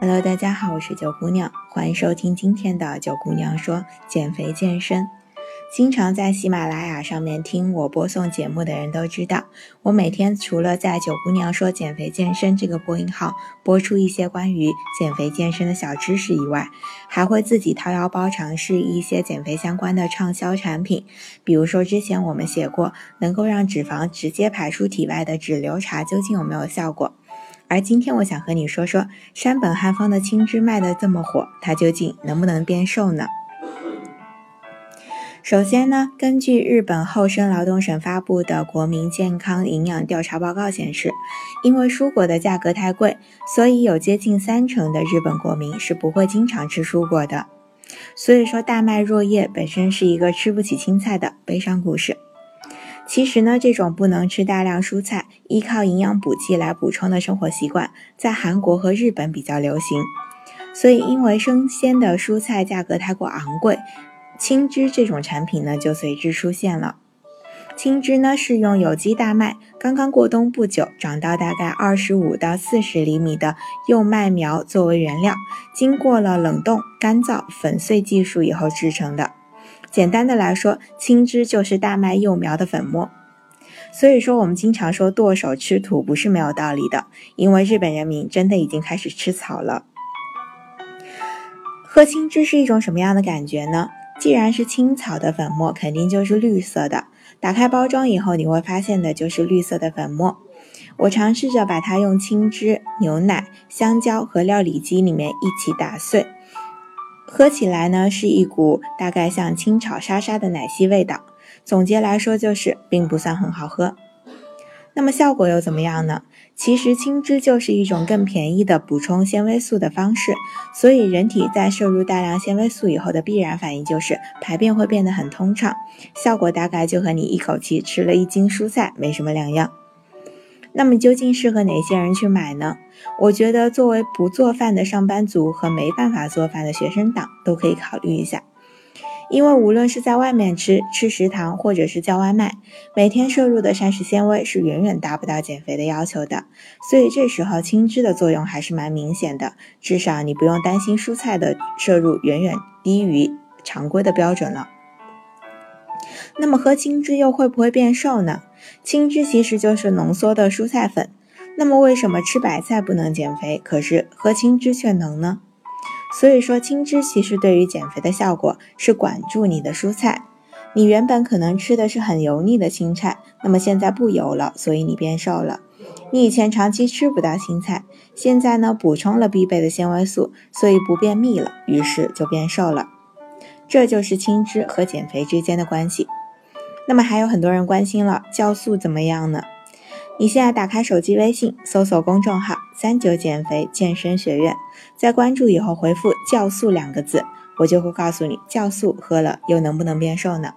Hello，大家好，我是九姑娘，欢迎收听今天的九姑娘说减肥健身。经常在喜马拉雅上面听我播送节目的人都知道，我每天除了在九姑娘说减肥健身这个播音号播出一些关于减肥健身的小知识以外，还会自己掏腰包尝试一些减肥相关的畅销产品。比如说之前我们写过，能够让脂肪直接排出体外的脂流茶究竟有没有效果？而今天我想和你说说山本汉方的青汁卖的这么火，它究竟能不能变瘦呢？首先呢，根据日本厚生劳动省发布的国民健康营养调查报告显示，因为蔬果的价格太贵，所以有接近三成的日本国民是不会经常吃蔬果的。所以说，大麦若叶本身是一个吃不起青菜的悲伤故事。其实呢，这种不能吃大量蔬菜、依靠营养补剂来补充的生活习惯，在韩国和日本比较流行。所以，因为生鲜的蔬菜价格太过昂贵，青汁这种产品呢就随之出现了。青汁呢是用有机大麦刚刚过冬不久、长到大概二十五到四十厘米的幼麦苗作为原料，经过了冷冻、干燥、粉碎技术以后制成的。简单的来说，青汁就是大麦幼苗的粉末。所以说，我们经常说剁手吃土不是没有道理的，因为日本人民真的已经开始吃草了。喝青汁是一种什么样的感觉呢？既然是青草的粉末，肯定就是绿色的。打开包装以后，你会发现的就是绿色的粉末。我尝试着把它用青汁、牛奶、香蕉和料理机里面一起打碎。喝起来呢，是一股大概像清炒沙沙的奶昔味道。总结来说，就是并不算很好喝。那么效果又怎么样呢？其实青汁就是一种更便宜的补充纤维素的方式。所以人体在摄入大量纤维素以后的必然反应就是排便会变得很通畅，效果大概就和你一口气吃了一斤蔬菜没什么两样。那么究竟适合哪些人去买呢？我觉得作为不做饭的上班族和没办法做饭的学生党都可以考虑一下，因为无论是在外面吃、吃食堂或者是叫外卖，每天摄入的膳食纤维是远远达不到减肥的要求的，所以这时候青汁的作用还是蛮明显的，至少你不用担心蔬菜的摄入远远低于常规的标准了。那么喝青汁又会不会变瘦呢？青汁其实就是浓缩的蔬菜粉。那么为什么吃白菜不能减肥，可是喝青汁却能呢？所以说青汁其实对于减肥的效果是管住你的蔬菜。你原本可能吃的是很油腻的青菜，那么现在不油了，所以你变瘦了。你以前长期吃不到青菜，现在呢补充了必备的纤维素，所以不便秘了，于是就变瘦了。这就是青汁和减肥之间的关系。那么还有很多人关心了，酵素怎么样呢？你现在打开手机微信，搜索公众号“三九减肥健身学院”，在关注以后回复“酵素”两个字，我就会告诉你酵素喝了又能不能变瘦呢？